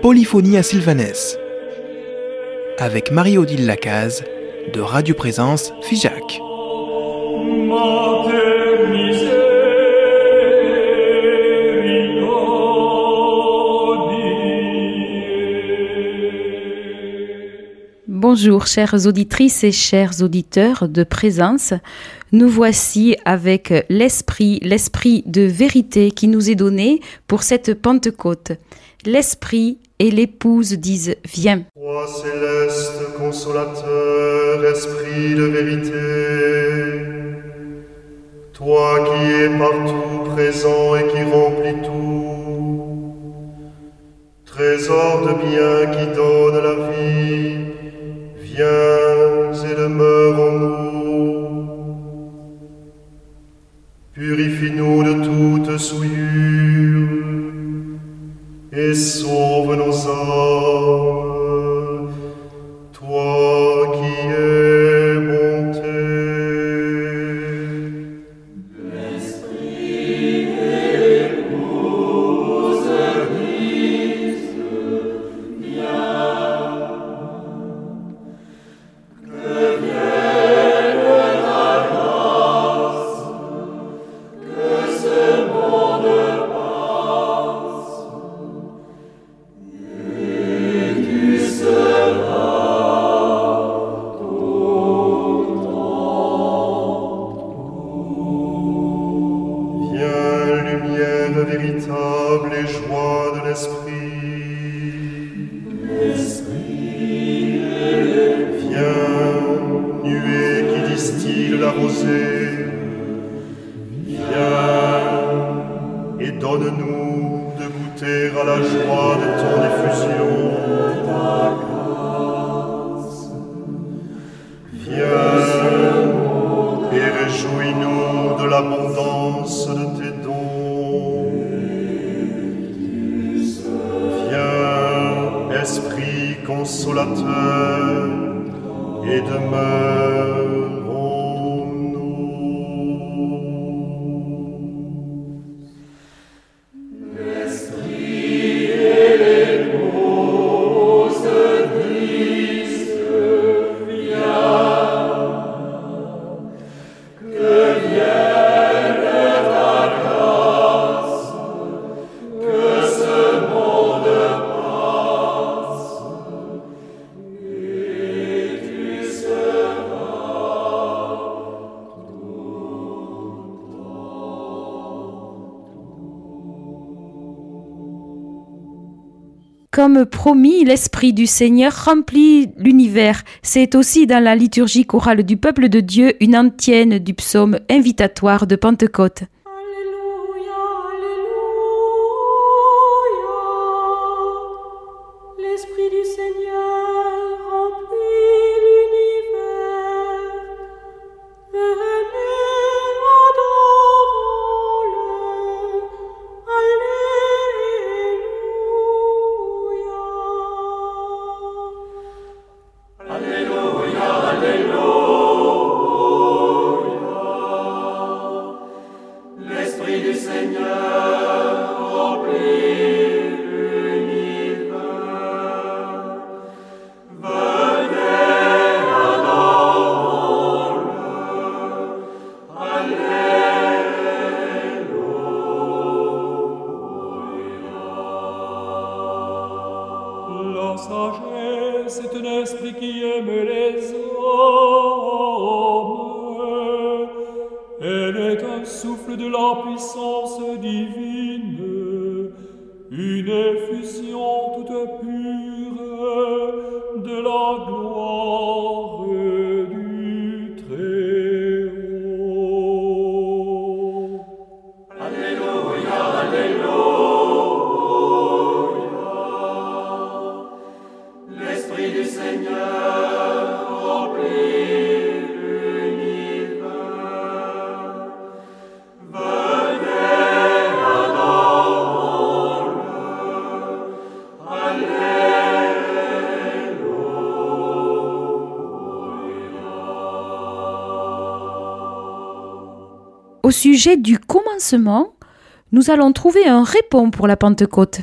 Polyphonie à Sylvanès avec Marie-Odile Lacaze de Radio Présence Figeac. Bonjour chères auditrices et chers auditeurs de présence. Nous voici avec l'esprit, l'esprit de vérité qui nous est donné pour cette Pentecôte. L'esprit et l'épouse disent Viens. Roi céleste, consolateur, esprit de vérité, toi qui es partout présent et qui remplis tout, trésor de bien qui donne la vie, consolateur, et demeure Comme promis, l'Esprit du Seigneur remplit l'univers. C'est aussi dans la liturgie chorale du peuple de Dieu une antienne du psaume invitatoire de Pentecôte. Sujet du commencement, nous allons trouver un répond pour la Pentecôte.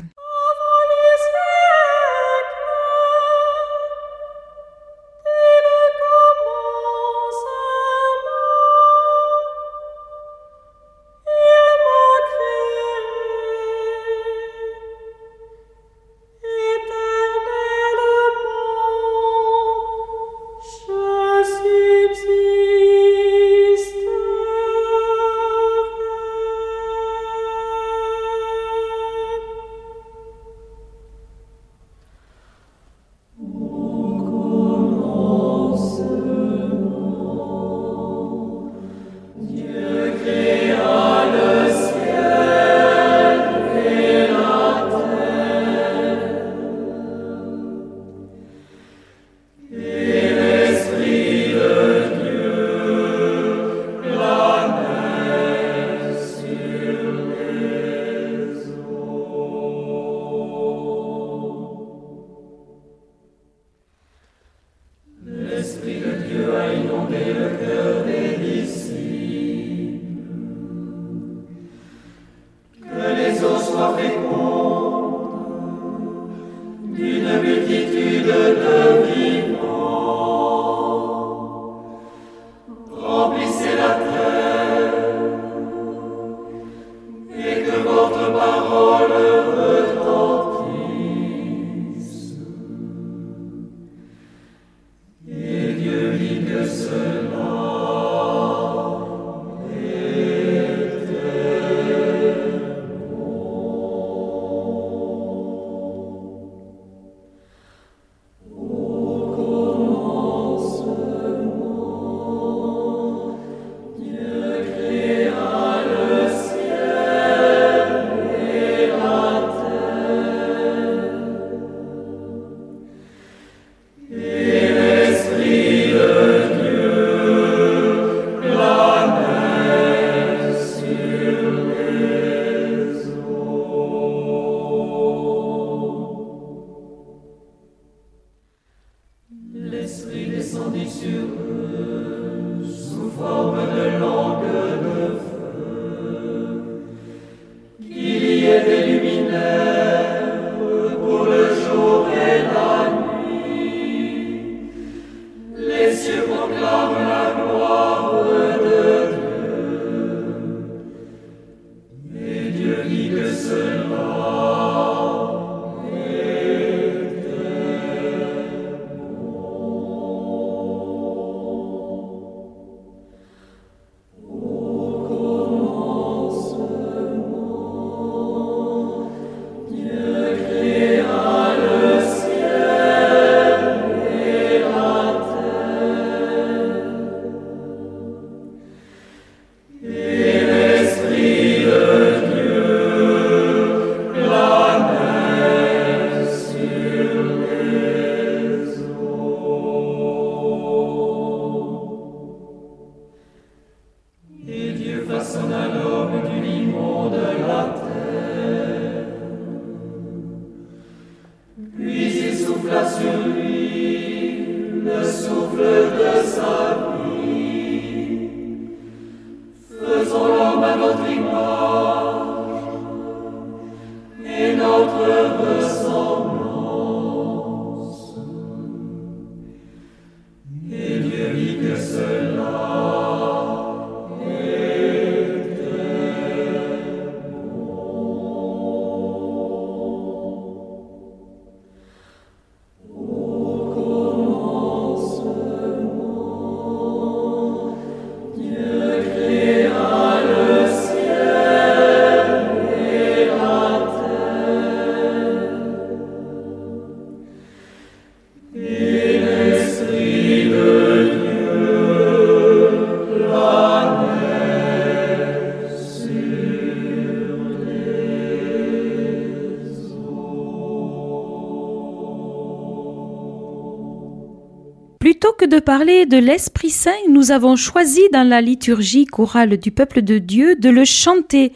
Parler de l'Esprit Saint, nous avons choisi dans la liturgie chorale du peuple de Dieu de le chanter,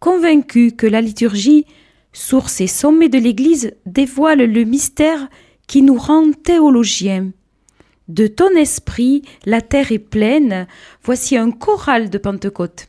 convaincus que la liturgie, source et sommet de l'Église, dévoile le mystère qui nous rend théologiens. De ton esprit, la terre est pleine. Voici un choral de Pentecôte.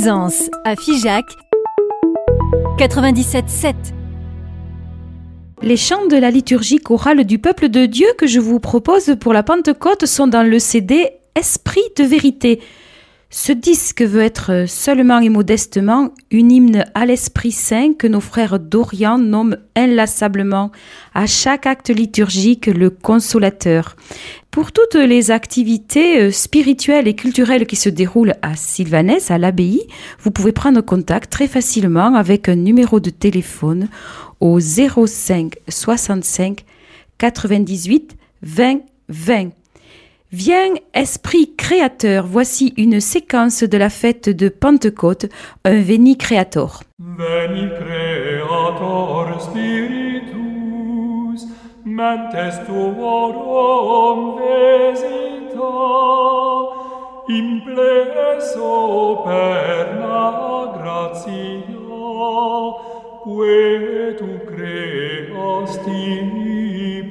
Présence à Figeac 97.7. Les chants de la liturgie chorale du peuple de Dieu que je vous propose pour la Pentecôte sont dans le CD Esprit de vérité. Ce disque veut être seulement et modestement une hymne à l'Esprit Saint que nos frères d'Orient nomment inlassablement à chaque acte liturgique le consolateur. Pour toutes les activités euh, spirituelles et culturelles qui se déroulent à Sylvanès, à l'abbaye, vous pouvez prendre contact très facilement avec un numéro de téléphone au 05 65 98 20 20. Viens, Esprit créateur, voici une séquence de la fête de Pentecôte, un Veni Creator. mentes tuorum vesita, in pleso per la gratia, quae tu creasti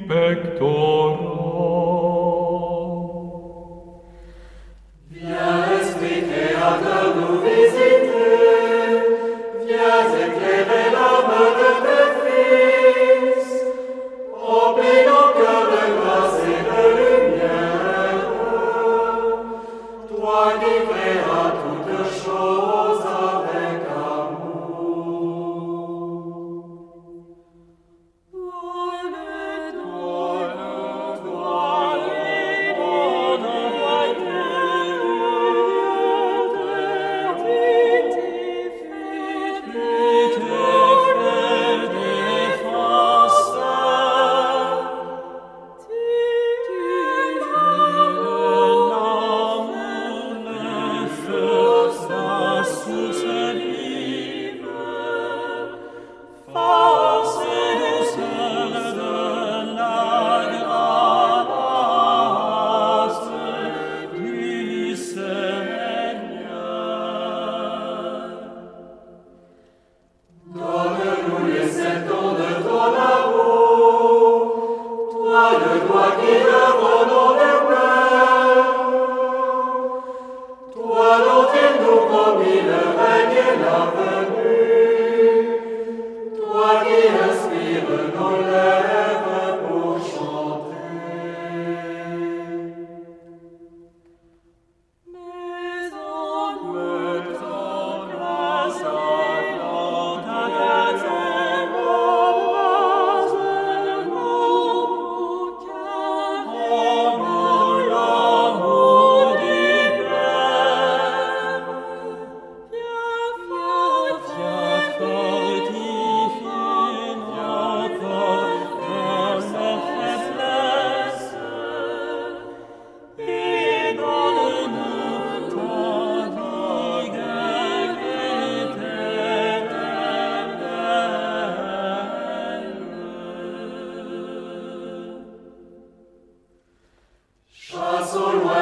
pectora.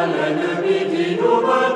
Amen. Amen.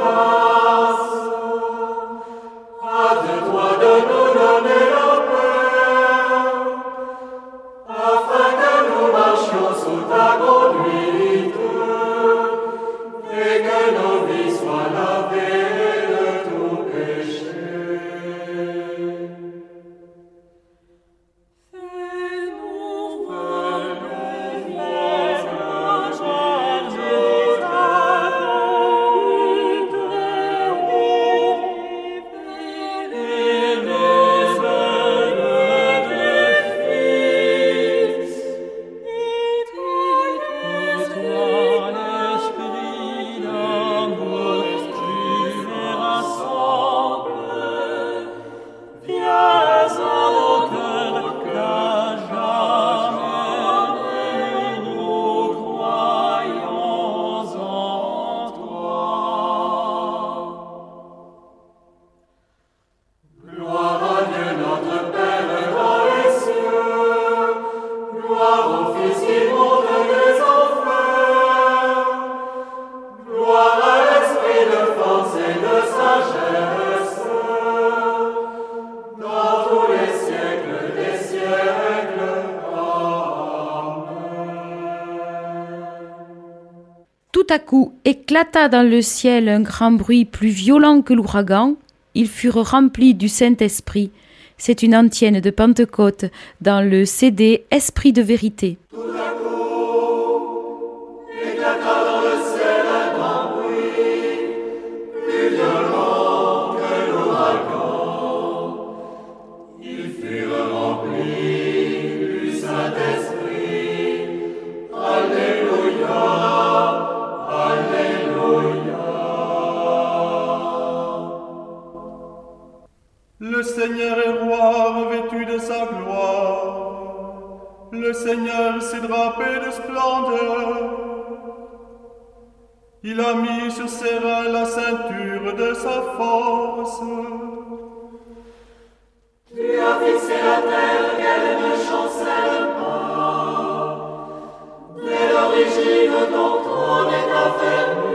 Tout à coup éclata dans le ciel un grand bruit plus violent que l'ouragan. Ils furent remplis du Saint-Esprit. C'est une antienne de Pentecôte dans le CD Esprit de vérité. Seigneur s'est drapé de splendeur. Il a mis sur ses reins la ceinture de sa force. Tu as fixé la terre qu'elle ne chancelle pas. Dès l'origine, ton trône est enfermé.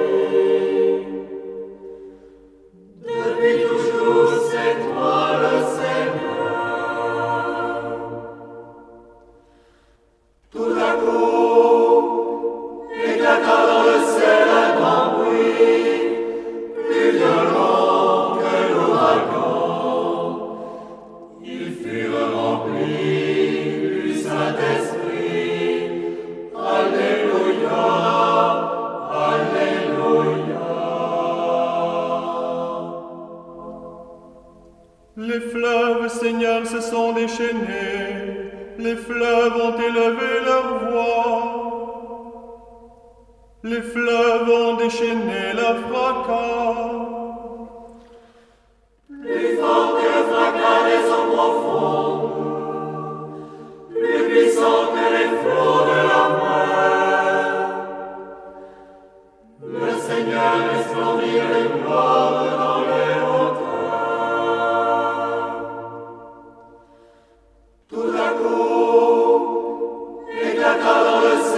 la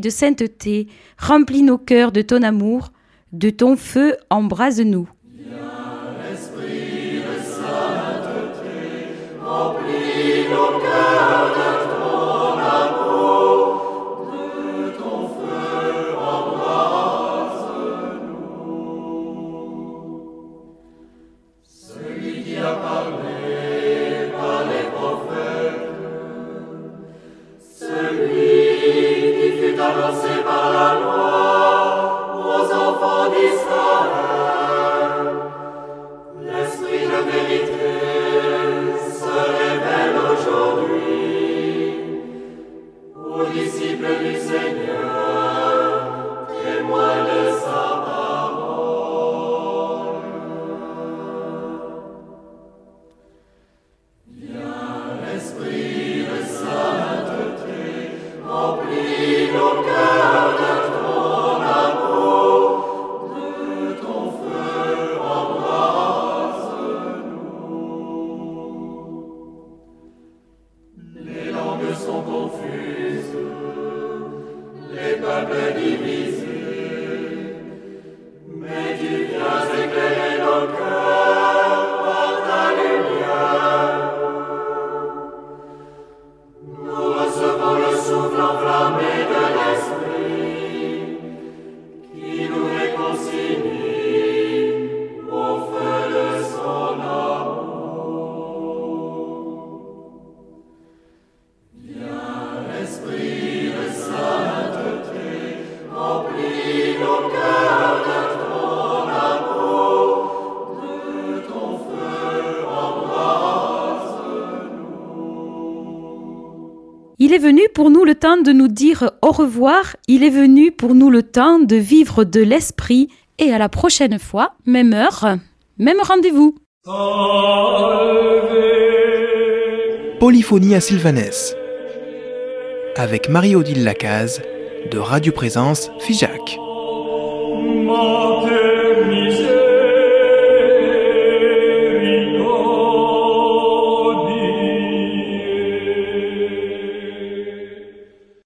de sainteté, remplis nos cœurs de ton amour, de ton feu embrase-nous. plinul tău. Temps de nous dire au revoir, il est venu pour nous le temps de vivre de l'esprit et à la prochaine fois, même heure, même rendez-vous. Polyphonie à Sylvanès avec Marie-Odile Lacaze de Radio Présence Figeac.